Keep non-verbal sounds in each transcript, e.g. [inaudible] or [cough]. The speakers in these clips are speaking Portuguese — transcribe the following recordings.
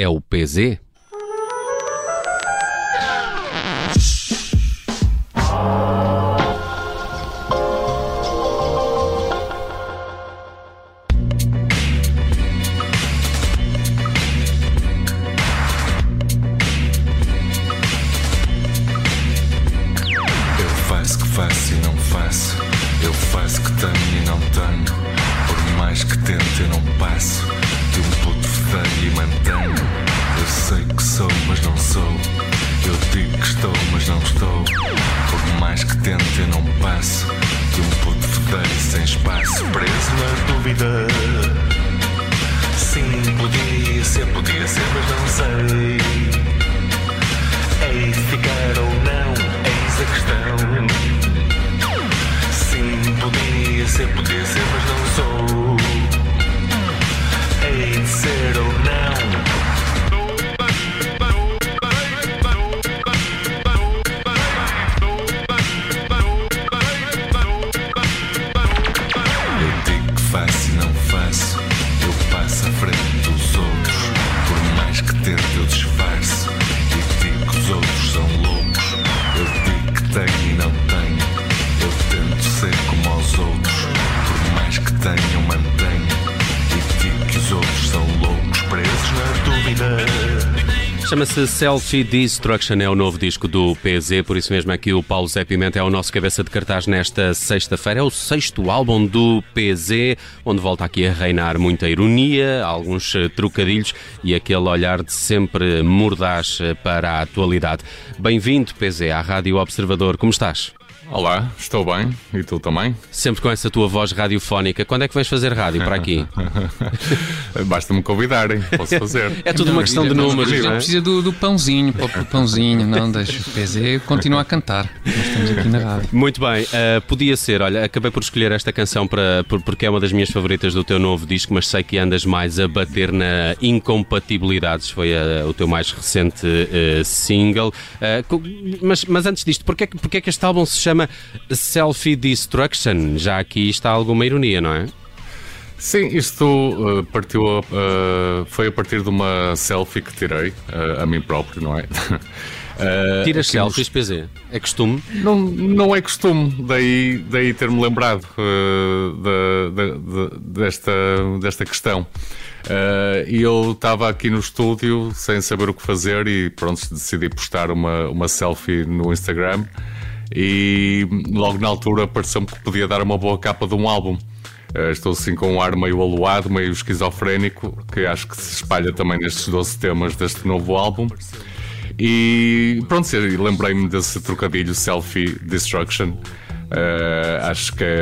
é o PZ? Eu faço que tenho e não tenho. Por mais que tente, eu não passo. De um puto feio e mantenho. Eu sei que sou, mas não sou. Eu digo que estou, mas não estou. Por mais que tente, eu não passo. De um puto feio sem espaço. Preso na dúvida. Sim, podia ser, podia Chama-se Selfie Destruction, é o novo disco do PZ, por isso mesmo aqui o Paulo Zé Pimenta é o nosso cabeça de cartaz nesta sexta-feira. É o sexto álbum do PZ, onde volta aqui a reinar muita ironia, alguns eh, trocadilhos e aquele olhar de sempre mordaz eh, para a atualidade. Bem-vindo, PZ, à Rádio Observador. Como estás? Olá, estou bem. E tu também? Sempre com essa tua voz radiofónica. Quando é que vais fazer rádio para aqui? [laughs] Basta-me convidarem, posso fazer. É tudo uma questão de números, Já não é? precisa do, do pãozinho, para o pãozinho, não deixa o PZ continua a cantar. Nós estamos aqui na rádio. Muito bem, uh, podia ser, olha, acabei por escolher esta canção para, por- porque é uma das minhas favoritas do teu novo disco, mas sei que andas mais a bater na Incompatibilidades, foi uh, o teu mais recente uh, single. Uh, mas, mas antes disto, porquê, que- porquê que este álbum se chama Selfie Destruction? Já aqui está alguma ironia, não é? Sim, isto uh, partiu uh, foi a partir de uma selfie que tirei uh, a mim próprio, não é? Uh, [laughs] Tiras aqui nos- selfies, PZ? É costume? Não, não é costume, daí, daí ter-me lembrado da- da- da- desta, desta questão. E eu estava aqui no estúdio sem saber o que fazer e pronto, decidi postar uma, uma selfie no Instagram e logo na altura pareceu-me que podia dar uma boa capa de um álbum. Uh, estou assim com um ar meio aluado, meio esquizofrénico, que acho que se espalha também nestes 12 temas deste novo álbum. E pronto, lembrei-me desse trocadilho Selfie Destruction. Uh, acho que é.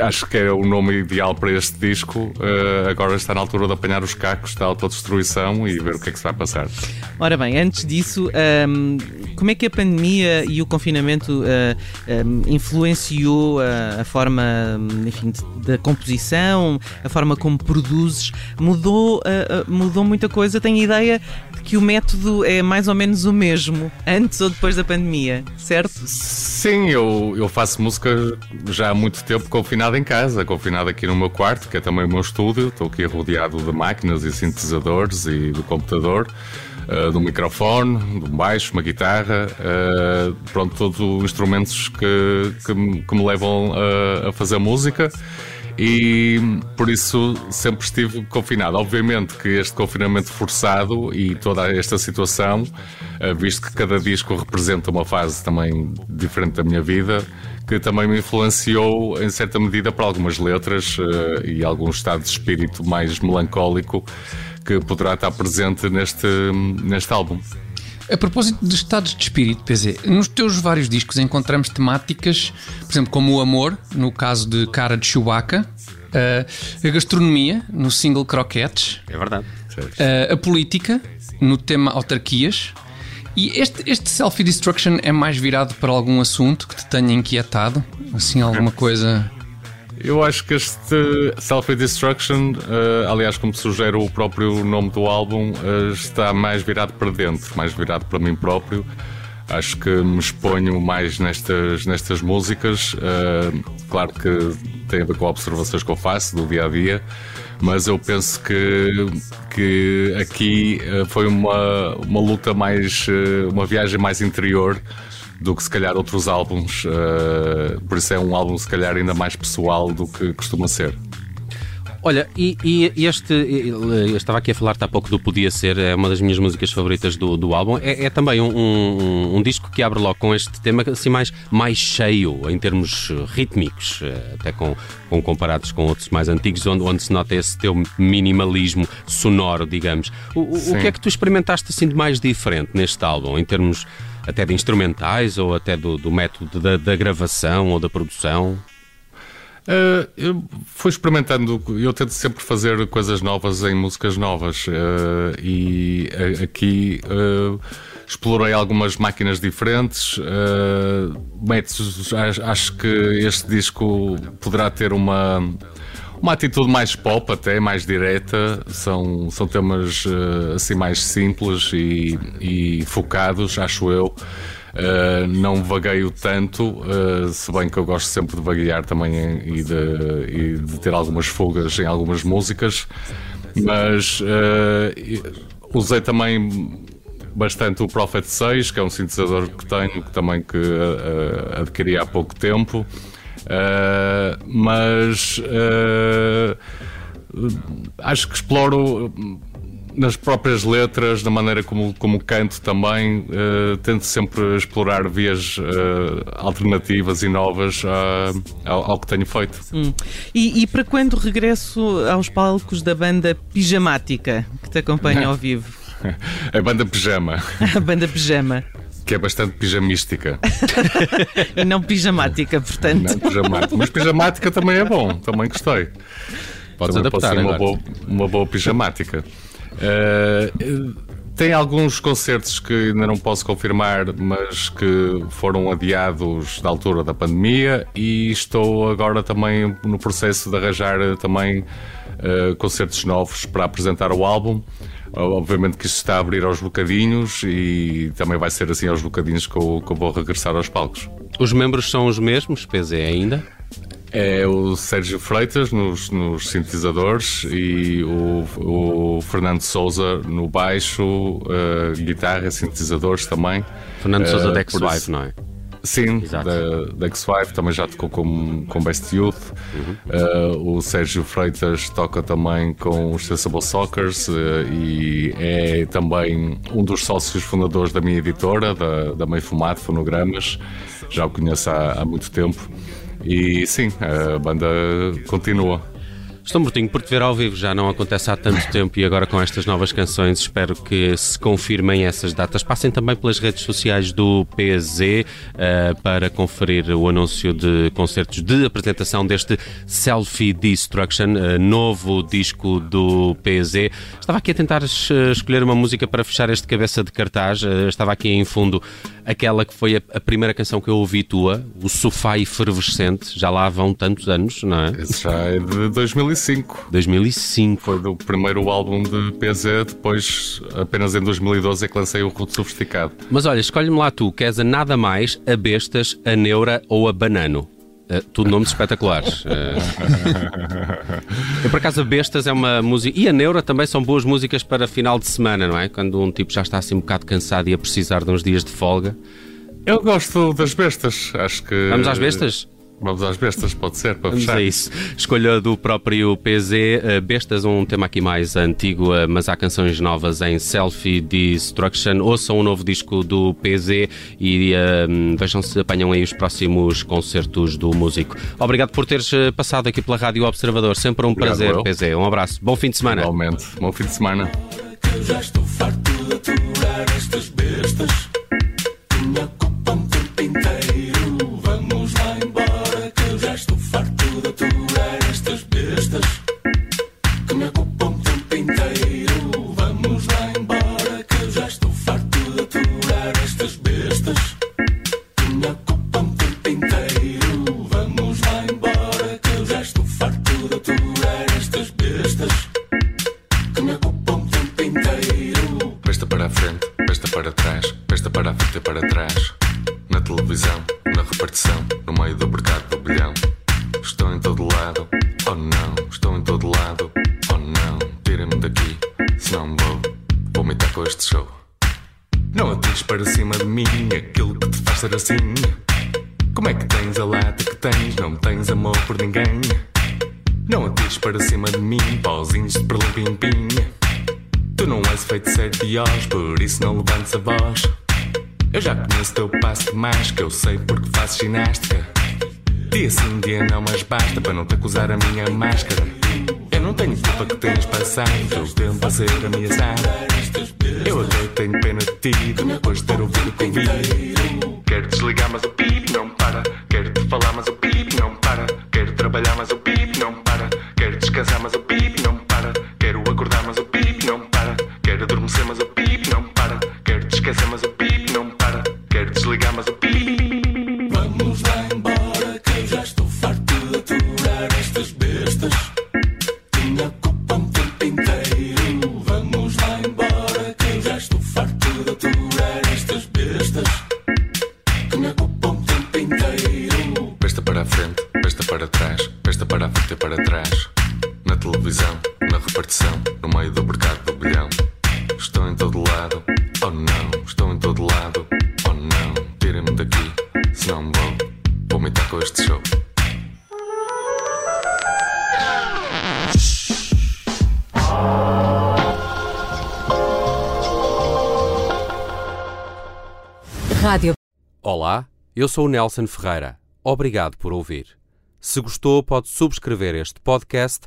Acho que é o nome ideal para este disco. Uh, agora está na altura de apanhar os cacos da autodestruição e ver o que é que se vai passar. Ora bem, antes disso, hum, como é que a pandemia e o confinamento ah, hum, influenciou a, a forma, enfim, da composição, a forma como produzes? Mudou, ah, mudou muita coisa? Tenho a ideia de que o método é mais ou menos o mesmo, antes ou depois da pandemia, certo? Sim, eu, eu faço música já há muito tempo confinado em casa, confinado aqui no meu quarto, que é também o meu estúdio. Estou aqui rodeado de máquinas e sintetizadores e do computador, uh, do microfone, de um baixo, uma guitarra, uh, pronto, todos os instrumentos que, que, que me levam a, a fazer música. E por isso sempre estive confinado. Obviamente que este confinamento forçado e toda esta situação, eh, visto que cada disco representa uma fase também diferente da minha vida, que também me influenciou em certa medida para algumas letras eh, e algum estado de espírito mais melancólico que poderá estar presente neste, neste álbum. A propósito de estados de espírito, PZ, nos teus vários discos encontramos temáticas, por exemplo, como o amor, no caso de Cara de Chewbacca, eh, a gastronomia, no single Croquetes, É verdade. eh, a política, no tema autarquias. E este, este Selfie Destruction é mais virado para algum assunto que te tenha inquietado? Assim, alguma coisa. Eu acho que este Selfie Destruction, eh, aliás, como sugere o próprio nome do álbum, eh, está mais virado para dentro, mais virado para mim próprio. Acho que me exponho mais nestas, nestas músicas. eh, claro que tem a ver com observações que eu faço do dia a dia, mas eu penso que, que aqui uh, foi uma, uma luta mais, uh, uma viagem mais interior do que se calhar outros álbuns, por isso é um álbum se calhar ainda mais pessoal do que costuma ser. Olha, e, e este, eu estava aqui a falar há pouco do Podia Ser, é uma das minhas músicas favoritas do, do álbum. É, é também um, um, um, disco que abre logo com este tema assim mais, mais cheio em termos rítmicos, eh, até com, com comparados com outros mais antigos, onde, onde se nota esse teu minimalismo sonoro, digamos. O, o que é que tu experimentaste assim de mais diferente neste álbum, em termos até de instrumentais ou até do, do método da, da gravação ou da produção? Uh, eu fui experimentando, eu tento sempre fazer coisas novas em músicas novas uh, e aqui uh, explorei algumas máquinas diferentes. métodos, acho que este disco poderá ter uma, uma atitude mais pop, até mais direta. São, são temas assim mais simples e, e focados, acho eu. Uh, não vagueio tanto, uh, se bem que eu gosto sempre de vaguear também e de, e de ter algumas fugas em algumas músicas, mas uh, usei também bastante o Prophet 6, que é um sintetizador que tenho, que também que adquiri há pouco tempo. Mas acho que exploro nas próprias letras, na maneira como, como canto também, uh, tento sempre explorar vias uh, alternativas e novas uh, ao, ao, que tenho feito. Hum. E, e, para quando regresso aos palcos da banda Pijamática, que te acompanha ao [laughs] vivo? A banda Pijama. [laughs] A banda Pijama. Que é bastante pijamística. [laughs] e não pijamática, portanto. Não pijamática. Mas pijamática também é bom, também gostei. Podes também adaptar, pode ser uma boa, uma boa pijamática. Uh, tem alguns concertos que ainda não posso confirmar, mas que foram adiados da altura da pandemia e estou agora também no processo de arranjar também uh, concertos novos para apresentar o álbum. Obviamente que isto está a abrir aos bocadinhos e também vai ser assim aos bocadinhos que eu, que eu vou regressar aos palcos. Os membros são os mesmos, PZ ainda? é o Sérgio Freitas nos, nos sintetizadores e o, o, Fernando Souza no baixo, uh, guitarra, sintetizadores também. Fernando Souza uh, da X-Wife, não é? Sim, Exato. da, da X-Wife também já tocou com, com Best Youth. Uhum. Uh, o Sérgio Freitas toca também com os Sensible Soccers uh, e é também um dos sócios fundadores da minha editora, da, da Meio Fumado Fonogramas. Já o conheço há, há muito tempo. E sim, a banda continua. Estou mortinho por te ver ao vivo, já não acontece há tanto tempo e agora com estas novas canções espero que se confirmem essas datas. Passem também pelas redes sociais do PZ uh, para conferir o anúncio de concertos de apresentação deste Selfie Destruction, uh, novo disco do PZ. Estava aqui a tentar escolher uma música para fechar este cabeça de cartaz, uh, estava aqui em fundo aquela que foi a, a, primeira canção que eu ouvi tua, o Sofá Efervescente, já lá vão tantos anos, não é? Esse já é de 2005. 2005. Foi do primeiro álbum de PZ, depois apenas em 2012 é que lancei o Ruto Sofisticado. Mas olha, escolhe-me lá tu, queres a nada mais, a bestas, a neura ou a banano? Uh, tudo nomes espetaculares. Uh... [laughs] Eu, por acaso, a Bestas é uma música. E a Neura também são boas músicas para final de semana, não é? Quando um tipo já está assim um bocado cansado e a precisar de uns dias de folga. Eu gosto das bestas, acho que. Vamos às bestas? Vamos às bestas, pode ser, para Vamos fechar. a isso. Escolha do próprio PZ. Uh, bestas, um tema aqui mais antigo, uh, mas há canções novas em Selfie Destruction. Ouçam o um novo disco do PZ e uh, vejam se apanham aí os próximos concertos do músico. Obrigado por teres passado aqui pela Rádio Observador. Sempre um Obrigado, prazer, eu. PZ. Um abraço. Bom fim de semana. Igualmente. Bom fim de semana. Já estou farto de aturar estas bestas. Ser assim. Como é que tens a lata que tens? Não tens amor por ninguém. Não atires para cima de mim, pauzinhos de perlim-pim-pim. Tu não és feito sete dias, por isso não levantes a voz. Eu já conheço teu passo de mais, que eu sei porque faço ginástica. Dia sim, dia não, mas basta para não te acusar a minha máscara. Tenho culpa que tenhas passado teu tempo a ser ameaçado. Eu até tenho pena de ti, depois de ter ouvido o convite. Quero desligar, mas o pipe televisão, na repartição, no meio do mercado do bilhão. Estou em todo lado, oh não, estou em todo lado, oh não. Tirem-me daqui, se não vou, vou me com este show. Rádio Olá, eu sou o Nelson Ferreira. Obrigado por ouvir. Se gostou, pode subscrever este podcast